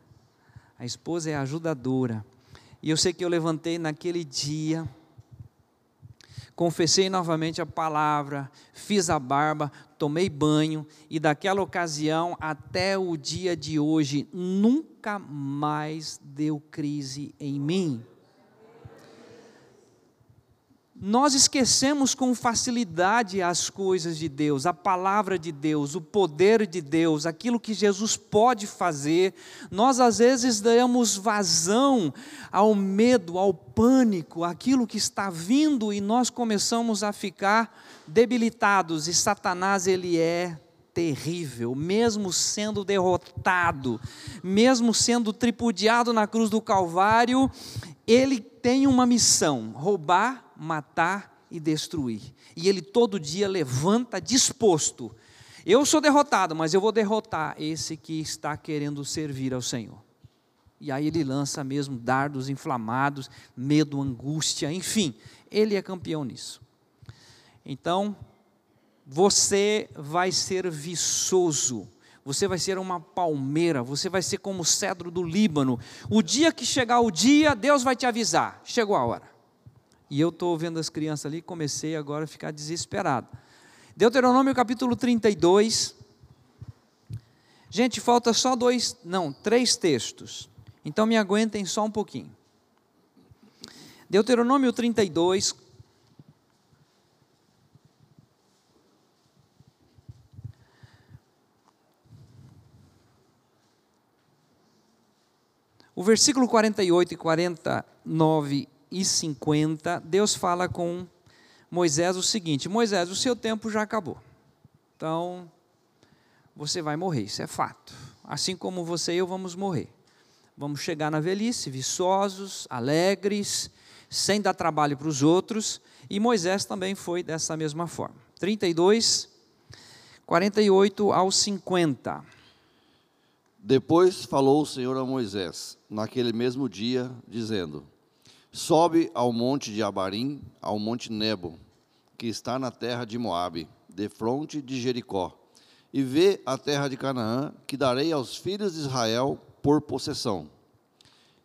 A esposa é ajudadora. E eu sei que eu levantei naquele dia, confessei novamente a palavra, fiz a barba, tomei banho e daquela ocasião até o dia de hoje nunca mais deu crise em mim. Nós esquecemos com facilidade as coisas de Deus, a palavra de Deus, o poder de Deus, aquilo que Jesus pode fazer. Nós às vezes damos vazão ao medo, ao pânico, aquilo que está vindo e nós começamos a ficar debilitados. E Satanás ele é terrível, mesmo sendo derrotado, mesmo sendo tripudiado na cruz do Calvário, ele tem uma missão: roubar, matar e destruir. E ele todo dia levanta disposto. Eu sou derrotado, mas eu vou derrotar esse que está querendo servir ao Senhor. E aí ele lança mesmo dardos inflamados, medo, angústia, enfim, ele é campeão nisso. Então, você vai ser viçoso, você vai ser uma palmeira, você vai ser como o cedro do Líbano. O dia que chegar o dia, Deus vai te avisar: chegou a hora. E eu estou vendo as crianças ali, comecei agora a ficar desesperado. Deuteronômio capítulo 32. Gente, falta só dois, não, três textos. Então me aguentem só um pouquinho. Deuteronômio 32. O versículo 48 e 49 e 50, Deus fala com Moisés o seguinte: Moisés, o seu tempo já acabou. Então, você vai morrer, isso é fato. Assim como você e eu vamos morrer. Vamos chegar na velhice, viçosos, alegres, sem dar trabalho para os outros. E Moisés também foi dessa mesma forma. 32, 48 ao 50. Depois falou o Senhor a Moisés, naquele mesmo dia, dizendo: Sobe ao monte de Abarim, ao monte Nebo, que está na terra de Moabe, de fronte de Jericó, e vê a terra de Canaã, que darei aos filhos de Israel por possessão.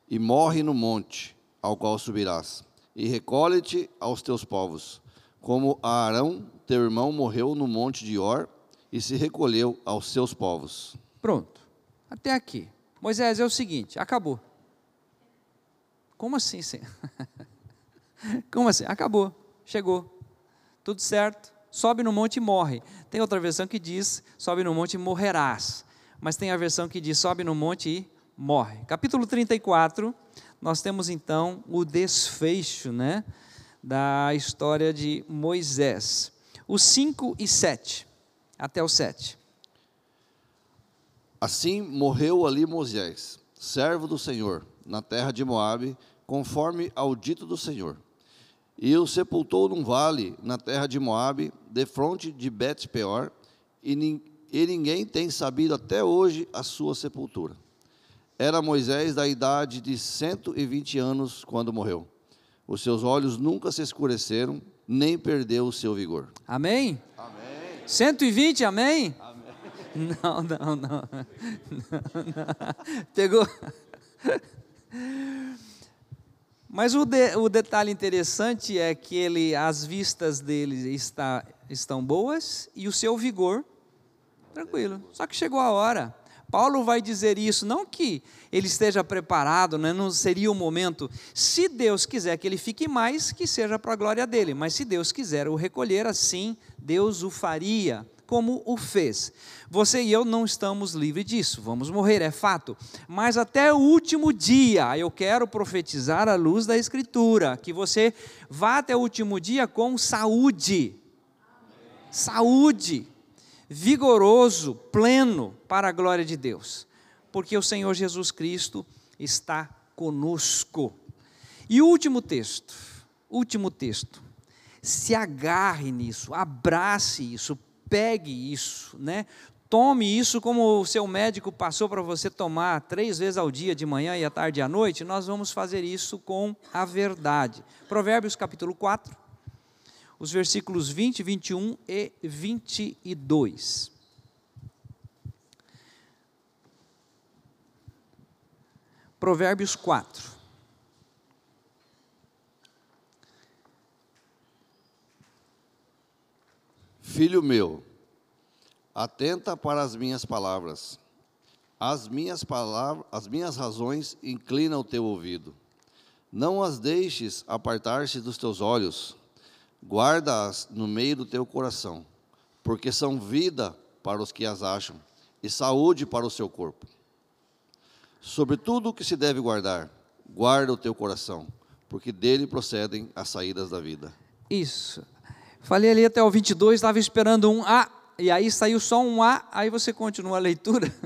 E morre no monte, ao qual subirás, e recolhe-te aos teus povos, como Arão, teu irmão, morreu no monte de Or, e se recolheu aos seus povos. Pronto, até aqui. Moisés, é o seguinte, acabou. Como assim? Sim? (laughs) Como assim? Acabou, chegou, tudo certo. Sobe no monte e morre. Tem outra versão que diz: sobe no monte e morrerás. Mas tem a versão que diz: sobe no monte e morre. Capítulo 34, nós temos então o desfecho né, da história de Moisés. Os 5 e 7, até o 7. Assim morreu ali Moisés, servo do Senhor, na terra de Moabe, conforme ao dito do Senhor. E o sepultou num vale na terra de Moabe, de fronte de Bet-peor, e, e ninguém tem sabido até hoje a sua sepultura. Era Moisés da idade de 120 anos quando morreu. Os seus olhos nunca se escureceram, nem perdeu o seu vigor. Amém? Amém. 120, amém? Amém. Não, não, não. (laughs) não, não. Pegou. Mas o, de, o detalhe interessante é que ele, as vistas dele está, estão boas e o seu vigor tranquilo. Só que chegou a hora. Paulo vai dizer isso, não que ele esteja preparado, né, não seria o momento. Se Deus quiser que ele fique mais, que seja para a glória dele, mas se Deus quiser o recolher assim, Deus o faria, como o fez. Você e eu não estamos livres disso, vamos morrer, é fato. Mas até o último dia, eu quero profetizar à luz da Escritura, que você vá até o último dia com saúde. Saúde vigoroso, pleno para a glória de Deus, porque o Senhor Jesus Cristo está conosco. E o último texto, último texto, se agarre nisso, abrace isso, pegue isso, né? Tome isso como o seu médico passou para você tomar três vezes ao dia, de manhã e à tarde e à noite. Nós vamos fazer isso com a verdade. Provérbios capítulo 4, os versículos 20, 21 e 22. Provérbios 4. Filho meu, atenta para as minhas palavras. As minhas palavras, as minhas razões inclina o teu ouvido. Não as deixes apartar-se dos teus olhos guarda-as no meio do teu coração, porque são vida para os que as acham e saúde para o seu corpo. Sobre tudo o que se deve guardar, guarda o teu coração, porque dele procedem as saídas da vida. Isso. Falei ali até o 22, estava esperando um A, e aí saiu só um A, aí você continua a leitura. (laughs)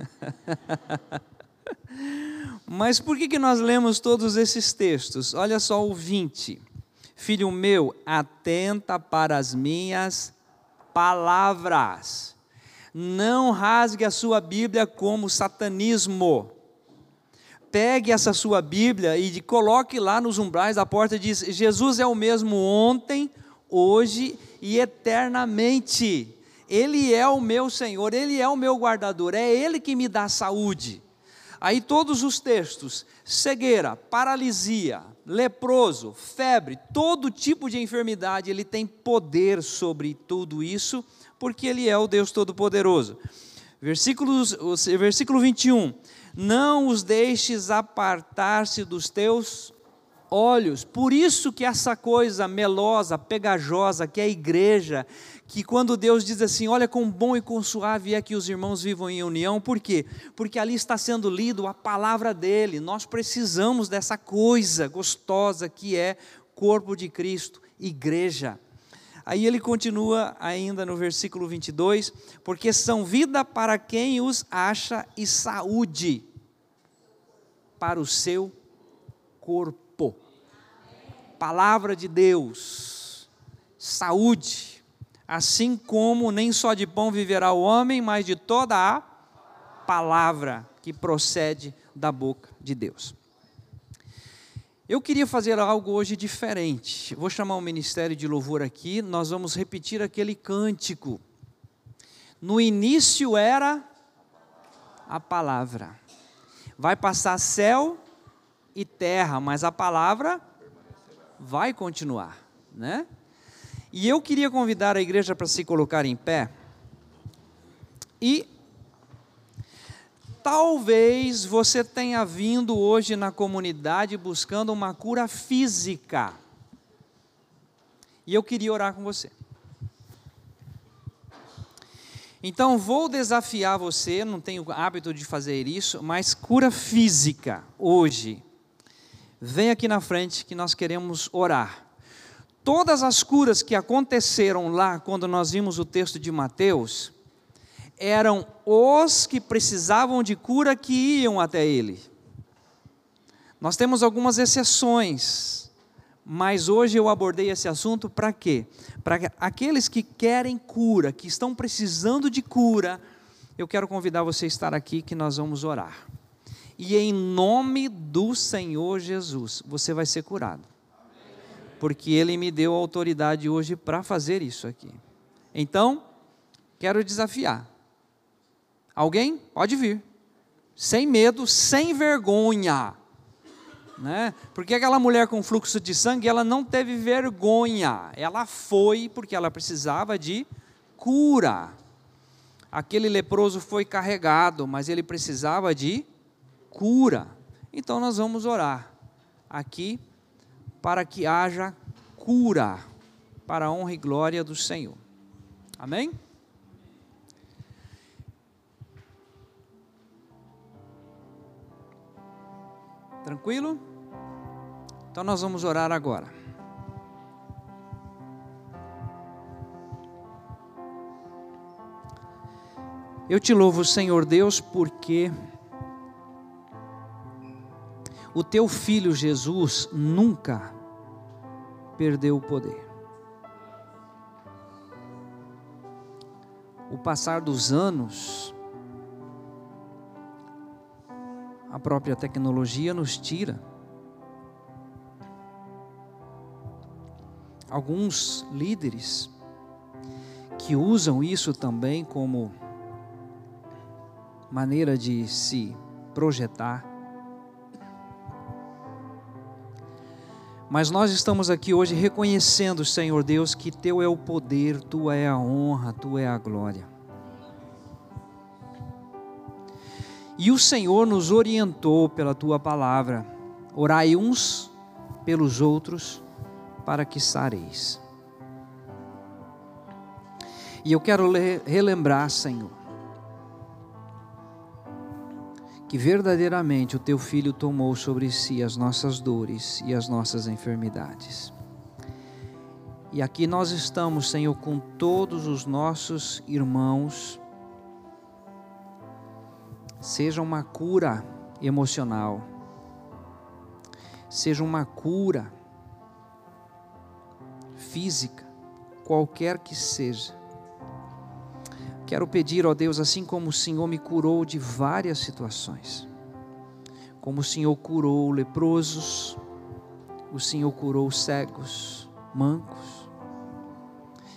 Mas por que, que nós lemos todos esses textos? Olha só o 20. Filho meu, atenta para as minhas palavras. Não rasgue a sua Bíblia como satanismo. Pegue essa sua Bíblia e coloque lá nos umbrais da porta e diz: Jesus é o mesmo ontem, hoje e eternamente. Ele é o meu Senhor, Ele é o meu guardador, é Ele que me dá saúde. Aí todos os textos: cegueira, paralisia, leproso, febre, todo tipo de enfermidade, ele tem poder sobre tudo isso, porque ele é o Deus Todo-Poderoso. Versículos, versículo 21. Não os deixes apartar-se dos teus olhos. Por isso que essa coisa melosa, pegajosa, que é a igreja, que quando Deus diz assim, olha quão bom e quão suave é que os irmãos vivam em união, por quê? Porque ali está sendo lido a palavra dele, nós precisamos dessa coisa gostosa que é corpo de Cristo, igreja. Aí ele continua ainda no versículo 22, porque são vida para quem os acha e saúde para o seu corpo. Palavra de Deus, saúde Assim como nem só de pão viverá o homem, mas de toda a palavra que procede da boca de Deus. Eu queria fazer algo hoje diferente. Vou chamar o ministério de louvor aqui, nós vamos repetir aquele cântico. No início era a palavra. Vai passar céu e terra, mas a palavra vai continuar, né? E eu queria convidar a igreja para se colocar em pé. E talvez você tenha vindo hoje na comunidade buscando uma cura física. E eu queria orar com você. Então vou desafiar você, não tenho hábito de fazer isso, mas cura física hoje. Vem aqui na frente que nós queremos orar todas as curas que aconteceram lá, quando nós vimos o texto de Mateus, eram os que precisavam de cura que iam até ele. Nós temos algumas exceções, mas hoje eu abordei esse assunto para quê? Para aqueles que querem cura, que estão precisando de cura, eu quero convidar você a estar aqui que nós vamos orar. E em nome do Senhor Jesus, você vai ser curado porque Ele me deu autoridade hoje para fazer isso aqui. Então, quero desafiar. Alguém? Pode vir. Sem medo, sem vergonha. Né? Porque aquela mulher com fluxo de sangue, ela não teve vergonha. Ela foi porque ela precisava de cura. aquele leproso foi carregado, mas ele precisava de cura. Então nós vamos orar aqui para que haja cura para a honra e glória do Senhor. Amém? Tranquilo? Então nós vamos orar agora. Eu te louvo, Senhor Deus, porque o teu filho Jesus nunca perdeu o poder. O passar dos anos, a própria tecnologia nos tira. Alguns líderes que usam isso também como maneira de se projetar. Mas nós estamos aqui hoje reconhecendo, Senhor Deus, que Teu é o poder, Tua é a honra, Tua é a glória. E o Senhor nos orientou pela Tua palavra: orai uns pelos outros, para que sareis. E eu quero relembrar, Senhor, que verdadeiramente o teu filho tomou sobre si as nossas dores e as nossas enfermidades. E aqui nós estamos, Senhor, com todos os nossos irmãos, seja uma cura emocional, seja uma cura física, qualquer que seja Quero pedir, ó Deus, assim como o Senhor me curou de várias situações, como o Senhor curou leprosos, o Senhor curou cegos, mancos.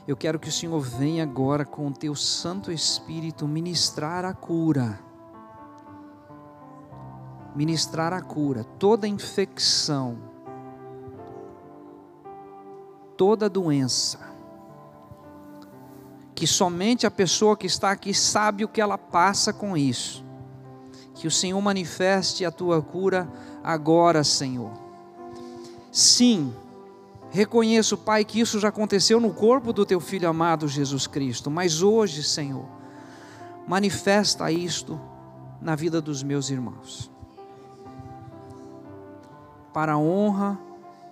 Eu quero que o Senhor venha agora com o teu Santo Espírito ministrar a cura. Ministrar a cura, toda infecção, toda doença que somente a pessoa que está aqui sabe o que ela passa com isso. Que o Senhor manifeste a tua cura agora, Senhor. Sim, reconheço, Pai, que isso já aconteceu no corpo do teu filho amado Jesus Cristo, mas hoje, Senhor, manifesta isto na vida dos meus irmãos. Para a honra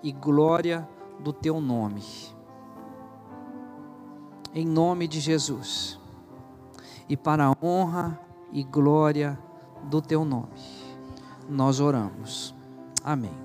e glória do teu nome em nome de Jesus, e para a honra e glória do teu nome, nós oramos. Amém.